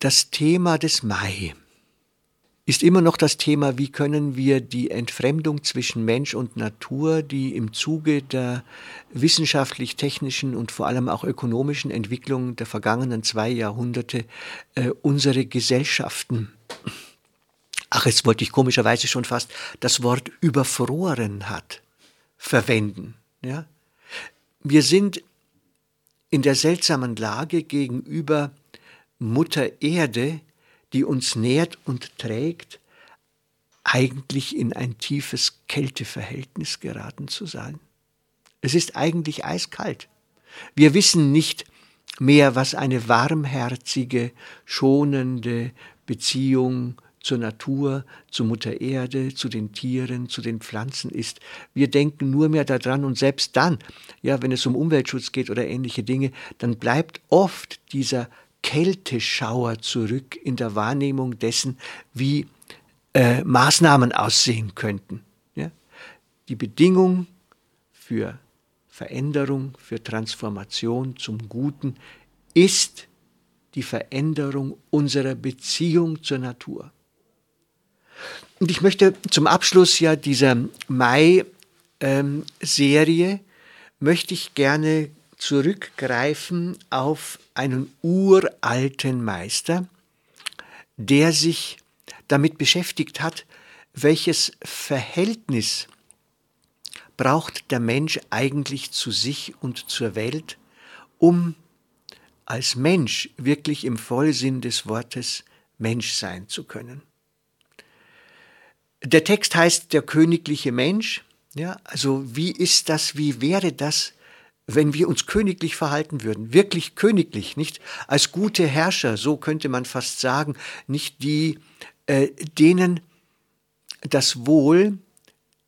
Das Thema des Mai ist immer noch das Thema, wie können wir die Entfremdung zwischen Mensch und Natur, die im Zuge der wissenschaftlich-technischen und vor allem auch ökonomischen Entwicklung der vergangenen zwei Jahrhunderte äh, unsere Gesellschaften, ach, jetzt wollte ich komischerweise schon fast das Wort überfroren hat, verwenden. Ja? Wir sind in der seltsamen Lage gegenüber Mutter Erde, die uns nährt und trägt, eigentlich in ein tiefes Kälteverhältnis geraten zu sein. Es ist eigentlich eiskalt. Wir wissen nicht mehr, was eine warmherzige, schonende Beziehung zur Natur, zu Mutter Erde, zu den Tieren, zu den Pflanzen ist. Wir denken nur mehr daran und selbst dann, ja, wenn es um Umweltschutz geht oder ähnliche Dinge, dann bleibt oft dieser Kälteschauer zurück in der Wahrnehmung dessen, wie äh, Maßnahmen aussehen könnten. Ja? Die Bedingung für Veränderung, für Transformation zum Guten ist die Veränderung unserer Beziehung zur Natur. Und ich möchte zum Abschluss ja dieser Mai-Serie, ähm, möchte ich gerne zurückgreifen auf einen uralten Meister, der sich damit beschäftigt hat, welches Verhältnis braucht der Mensch eigentlich zu sich und zur Welt, um als Mensch wirklich im Vollsinn des Wortes Mensch sein zu können. Der Text heißt der königliche Mensch. Ja, also wie ist das, wie wäre das, wenn wir uns königlich verhalten würden, wirklich königlich, nicht als gute Herrscher, so könnte man fast sagen, nicht die, äh, denen das Wohl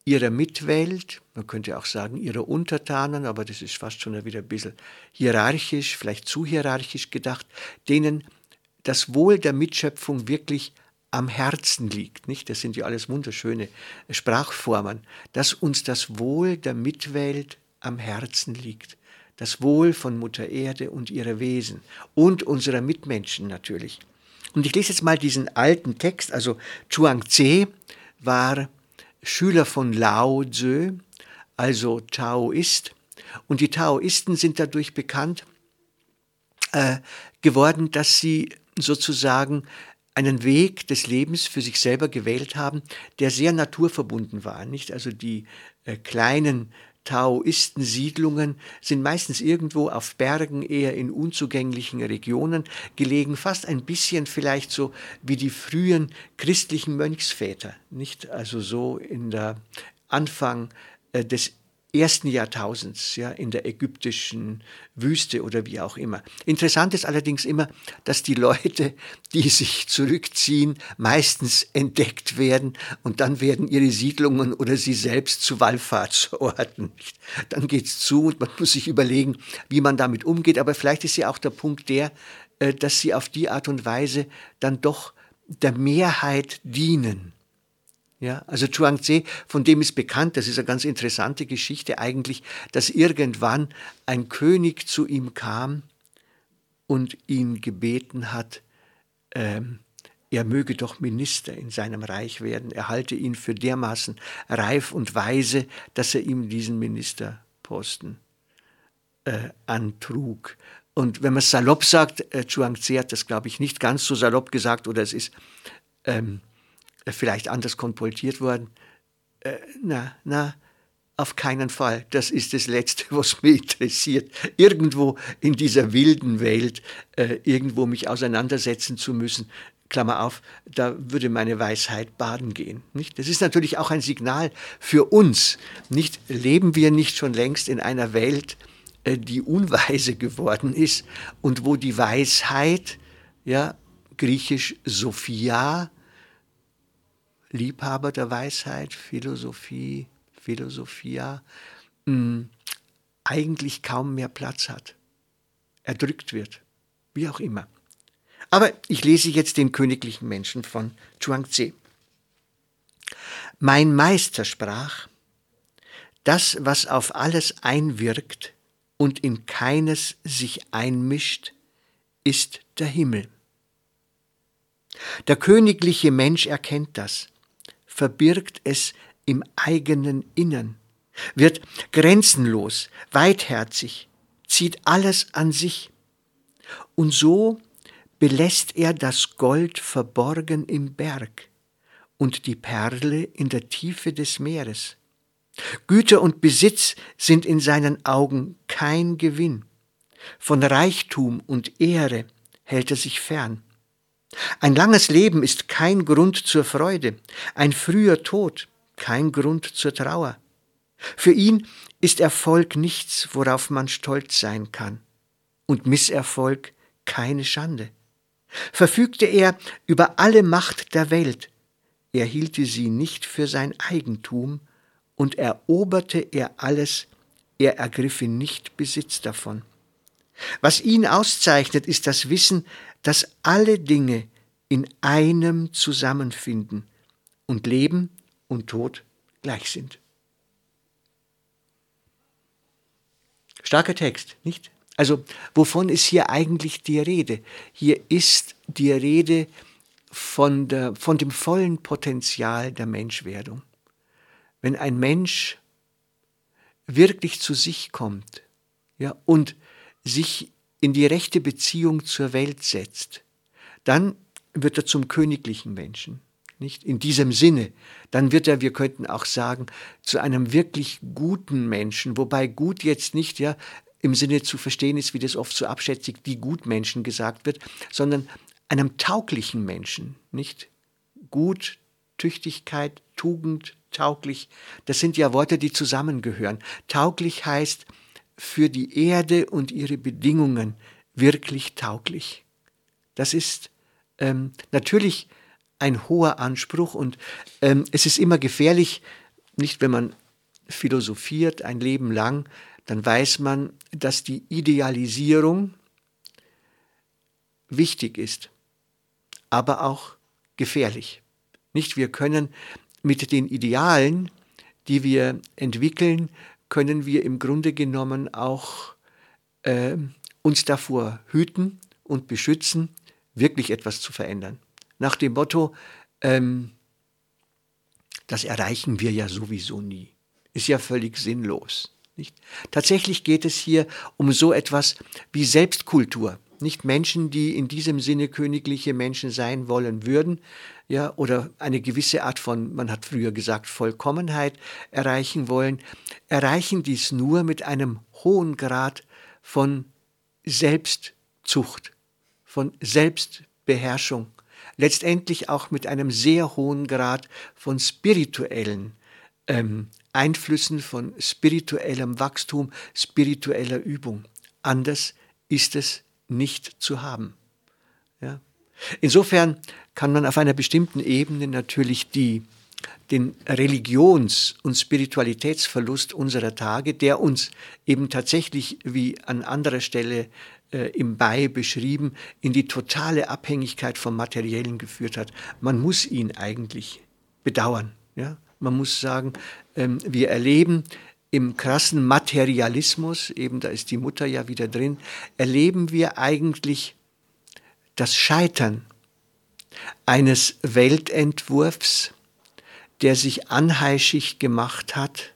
ihrer Mitwelt, man könnte auch sagen ihrer Untertanen, aber das ist fast schon wieder ein bisschen hierarchisch, vielleicht zu hierarchisch gedacht, denen das Wohl der Mitschöpfung wirklich am Herzen liegt, nicht? Das sind ja alles wunderschöne Sprachformen, dass uns das Wohl der Mitwelt am Herzen liegt. Das Wohl von Mutter Erde und ihrer Wesen und unserer Mitmenschen natürlich. Und ich lese jetzt mal diesen alten Text. Also Chuang Tze war Schüler von Lao Tzu, also Taoist. Und die Taoisten sind dadurch bekannt äh, geworden, dass sie sozusagen einen Weg des Lebens für sich selber gewählt haben, der sehr naturverbunden war. Nicht also die äh, kleinen Taoistensiedlungen sind meistens irgendwo auf Bergen, eher in unzugänglichen Regionen gelegen, fast ein bisschen vielleicht so wie die frühen christlichen Mönchsväter, nicht? Also so in der Anfang äh, des ersten Jahrtausends, ja, in der ägyptischen Wüste oder wie auch immer. Interessant ist allerdings immer, dass die Leute, die sich zurückziehen, meistens entdeckt werden und dann werden ihre Siedlungen oder sie selbst zu Wallfahrtsorten. Dann geht's zu und man muss sich überlegen, wie man damit umgeht. Aber vielleicht ist ja auch der Punkt der, äh, dass sie auf die Art und Weise dann doch der Mehrheit dienen ja, also Zhuangzi, von dem ist bekannt, das ist eine ganz interessante Geschichte eigentlich, dass irgendwann ein König zu ihm kam und ihn gebeten hat, ähm, er möge doch Minister in seinem Reich werden. Er halte ihn für dermaßen reif und weise, dass er ihm diesen Ministerposten äh, antrug. Und wenn man es salopp sagt, äh, Zhuangzi hat das, glaube ich, nicht ganz so salopp gesagt, oder es ist ähm, vielleicht anders kolportiert worden. Äh, na, na, auf keinen Fall. Das ist das Letzte, was mich interessiert. Irgendwo in dieser wilden Welt, äh, irgendwo mich auseinandersetzen zu müssen. Klammer auf, da würde meine Weisheit baden gehen. Nicht? Das ist natürlich auch ein Signal für uns. Nicht leben wir nicht schon längst in einer Welt, äh, die unweise geworden ist und wo die Weisheit, ja, griechisch Sophia, Liebhaber der Weisheit, Philosophie, Philosophia, mh, hm, eigentlich kaum mehr Platz hat, erdrückt wird, wie auch immer. Aber ich lese jetzt den königlichen Menschen von Zhuangzi. Mein Meister sprach, das, was auf alles einwirkt und in keines sich einmischt, ist der Himmel. Der königliche Mensch erkennt das, verbirgt es im eigenen Innern, wird grenzenlos, weitherzig, zieht alles an sich. Und so belässt er das Gold verborgen im Berg und die Perle in der Tiefe des Meeres. Güter und Besitz sind in seinen Augen kein Gewinn. Von Reichtum und Ehre hält er sich fern. Ein langes Leben ist kein Grund zur Freude, ein früher Tod kein Grund zur Trauer. Für ihn ist Erfolg nichts, worauf man stolz sein kann, und Misserfolg keine Schande. Verfügte er über alle Macht der Welt, er hielte sie nicht für sein Eigentum, und eroberte er alles, er ergriffe nicht Besitz davon. Was ihn auszeichnet, ist das Wissen, dass alle Dinge in einem zusammenfinden und Leben und Tod gleich sind. Starker Text, nicht? Also, wovon ist hier eigentlich die Rede? Hier ist die Rede von, der, von dem vollen Potenzial der Menschwerdung. Wenn ein Mensch wirklich zu sich kommt ja, und sich in die rechte Beziehung zur Welt setzt, dann wird er zum königlichen Menschen. Nicht in diesem Sinne. Dann wird er, wir könnten auch sagen, zu einem wirklich guten Menschen, wobei gut jetzt nicht ja im Sinne zu verstehen ist, wie das oft so abschätzig die Gutmenschen gesagt wird, sondern einem tauglichen Menschen, nicht? Gut, Tüchtigkeit, Tugend, tauglich, das sind ja Worte, die zusammengehören. Tauglich heißt für die Erde und ihre Bedingungen wirklich tauglich. Das ist ähm, natürlich ein hoher Anspruch und ähm, es ist immer gefährlich, nicht wenn man philosophiert ein Leben lang, dann weiß man, dass die Idealisierung wichtig ist, aber auch gefährlich. Nicht wir können mit den Idealen, die wir entwickeln, können wir im Grunde genommen auch äh, uns davor hüten und beschützen, wirklich etwas zu verändern. Nach dem Motto, ähm, das erreichen wir ja sowieso nie. Ist ja völlig sinnlos. Nicht? Tatsächlich geht es hier um so etwas wie Selbstkultur. Nicht Menschen, die in diesem Sinne königliche Menschen sein wollen würden, ja, oder eine gewisse Art von, man hat früher gesagt, Vollkommenheit erreichen wollen, erreichen dies nur mit einem hohen Grad von Selbstzucht, von Selbstbeherrschung, letztendlich auch mit einem sehr hohen Grad von spirituellen ähm, Einflüssen, von spirituellem Wachstum, spiritueller Übung. Anders ist es nicht zu haben. Ja? Insofern kann man auf einer bestimmten Ebene natürlich die, den Religions- und Spiritualitätsverlust unserer Tage, der uns eben tatsächlich, wie an anderer Stelle äh, im Bei beschrieben, in die totale Abhängigkeit vom Materiellen geführt hat. Man muss ihn eigentlich bedauern. Ja? Man muss sagen, ähm, wir erleben im krassen Materialismus, eben da ist die Mutter ja wieder drin, erleben wir eigentlich das Scheitern eines Weltentwurfs, der sich anheischig gemacht hat,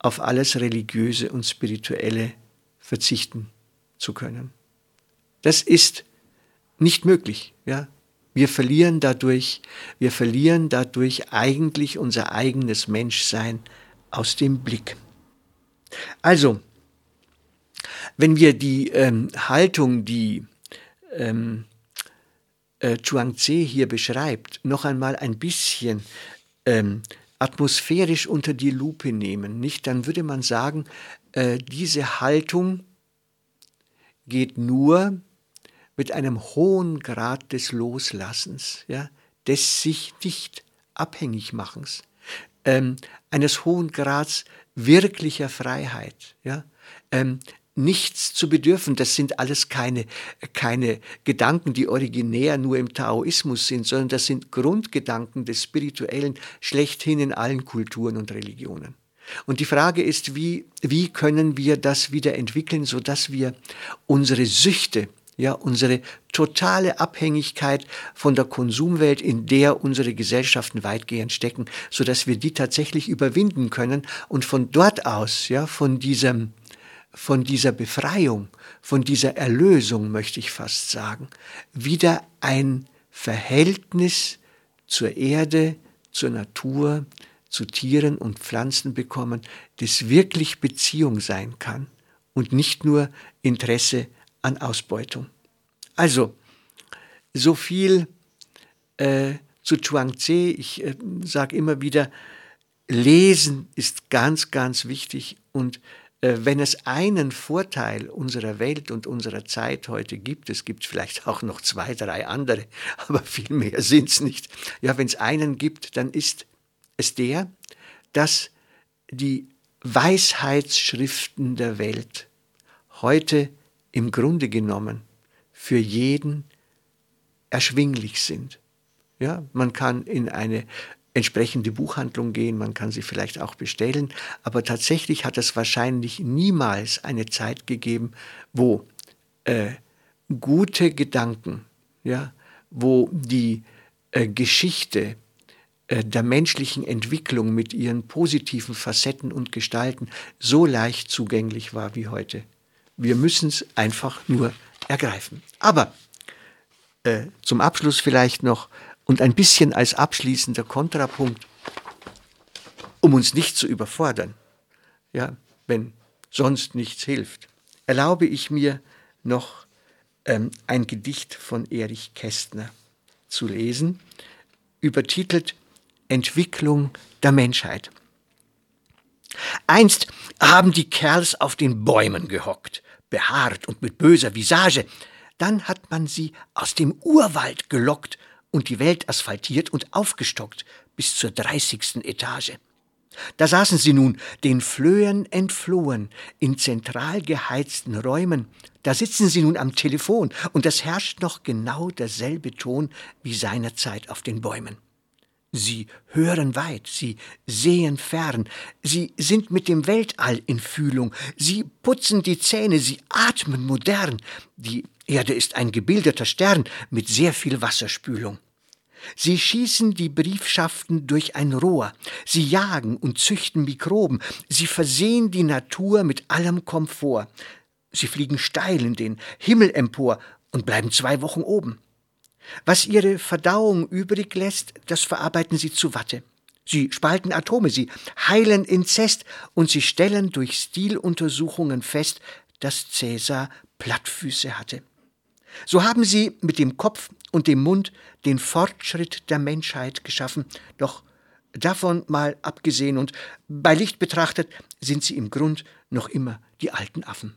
auf alles Religiöse und Spirituelle verzichten zu können. Das ist nicht möglich. Ja? Wir verlieren dadurch, wir verlieren dadurch eigentlich unser eigenes Menschsein aus dem Blick. Also, wenn wir die ähm, Haltung, die ähm, äh, Zhuangzi hier beschreibt, noch einmal ein bisschen ähm, atmosphärisch unter die Lupe nehmen, nicht, dann würde man sagen, äh, diese Haltung geht nur mit einem hohen Grad des Loslassens, ja, des sich nicht abhängig machens, ähm, eines hohen Grads wirklicher Freiheit, ja, ähm, nichts zu bedürfen. Das sind alles keine, keine Gedanken, die originär nur im Taoismus sind, sondern das sind Grundgedanken des Spirituellen schlechthin in allen Kulturen und Religionen. Und die Frage ist, wie, wie können wir das wieder entwickeln, sodass wir unsere Süchte, ja, unsere totale Abhängigkeit von der Konsumwelt, in der unsere Gesellschaften weitgehend stecken, sodass wir die tatsächlich überwinden können und von dort aus, ja, von diesem, von dieser Befreiung, von dieser Erlösung, möchte ich fast sagen, wieder ein Verhältnis zur Erde, zur Natur, zu Tieren und Pflanzen bekommen, das wirklich Beziehung sein kann und nicht nur Interesse an Ausbeutung. Also, so viel äh, zu Chuang-Tze. Ich äh, sage immer wieder, Lesen ist ganz, ganz wichtig und äh, wenn es einen Vorteil unserer Welt und unserer Zeit heute gibt, es gibt vielleicht auch noch zwei, drei andere, aber viel mehr sind es nicht. Ja, wenn es einen gibt, dann ist es der, dass die Weisheitsschriften der Welt heute im Grunde genommen für jeden erschwinglich sind. Ja, man kann in eine entsprechende Buchhandlung gehen, man kann sie vielleicht auch bestellen, aber tatsächlich hat es wahrscheinlich niemals eine Zeit gegeben, wo äh, gute Gedanken, ja, wo die äh, Geschichte äh, der menschlichen Entwicklung mit ihren positiven Facetten und Gestalten so leicht zugänglich war wie heute. Wir müssen es einfach nur ergreifen. Aber äh, zum Abschluss vielleicht noch und ein bisschen als abschließender Kontrapunkt, um uns nicht zu überfordern, ja, wenn sonst nichts hilft, erlaube ich mir noch ähm, ein Gedicht von Erich Kästner zu lesen, übertitelt Entwicklung der Menschheit. Einst haben die Kerls auf den Bäumen gehockt, behaart und mit böser Visage. Dann hat man sie aus dem Urwald gelockt und die Welt asphaltiert und aufgestockt bis zur dreißigsten Etage. Da saßen sie nun, den Flöhen entflohen, in zentral geheizten Räumen. Da sitzen sie nun am Telefon und es herrscht noch genau derselbe Ton wie seinerzeit auf den Bäumen. Sie hören weit, sie sehen fern, sie sind mit dem Weltall in Fühlung, sie putzen die Zähne, sie atmen modern. Die Erde ist ein gebildeter Stern mit sehr viel Wasserspülung. Sie schießen die Briefschaften durch ein Rohr, sie jagen und züchten Mikroben, sie versehen die Natur mit allem Komfort. Sie fliegen steil in den Himmel empor und bleiben zwei Wochen oben. Was ihre Verdauung übrig lässt, das verarbeiten sie zu Watte. Sie spalten Atome, sie heilen Inzest und sie stellen durch Stiluntersuchungen fest, dass Cäsar Plattfüße hatte. So haben sie mit dem Kopf und dem Mund den Fortschritt der Menschheit geschaffen, doch davon mal abgesehen und bei Licht betrachtet sind sie im Grund noch immer die alten Affen.